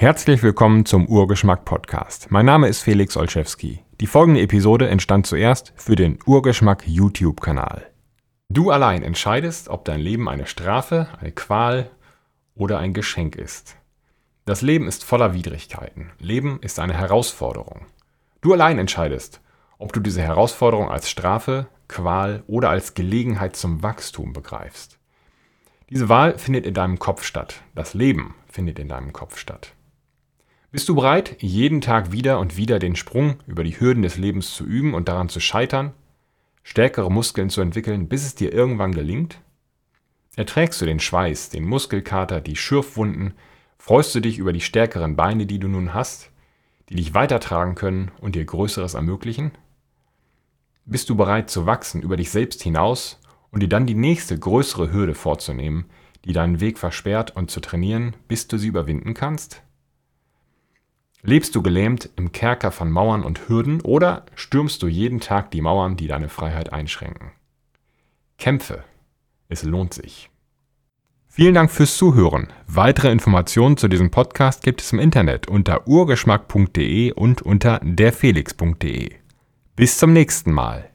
Herzlich willkommen zum Urgeschmack Podcast. Mein Name ist Felix Olszewski. Die folgende Episode entstand zuerst für den Urgeschmack YouTube-Kanal. Du allein entscheidest, ob dein Leben eine Strafe, eine Qual oder ein Geschenk ist. Das Leben ist voller Widrigkeiten. Leben ist eine Herausforderung. Du allein entscheidest, ob du diese Herausforderung als Strafe, Qual oder als Gelegenheit zum Wachstum begreifst. Diese Wahl findet in deinem Kopf statt. Das Leben findet in deinem Kopf statt. Bist du bereit, jeden Tag wieder und wieder den Sprung über die Hürden des Lebens zu üben und daran zu scheitern, stärkere Muskeln zu entwickeln, bis es dir irgendwann gelingt? Erträgst du den Schweiß, den Muskelkater, die Schürfwunden, freust du dich über die stärkeren Beine, die du nun hast, die dich weitertragen können und dir Größeres ermöglichen? Bist du bereit zu wachsen über dich selbst hinaus und dir dann die nächste größere Hürde vorzunehmen, die deinen Weg versperrt und zu trainieren, bis du sie überwinden kannst? Lebst du gelähmt im Kerker von Mauern und Hürden oder stürmst du jeden Tag die Mauern, die deine Freiheit einschränken? Kämpfe. Es lohnt sich. Vielen Dank fürs Zuhören. Weitere Informationen zu diesem Podcast gibt es im Internet unter urgeschmack.de und unter derfelix.de. Bis zum nächsten Mal.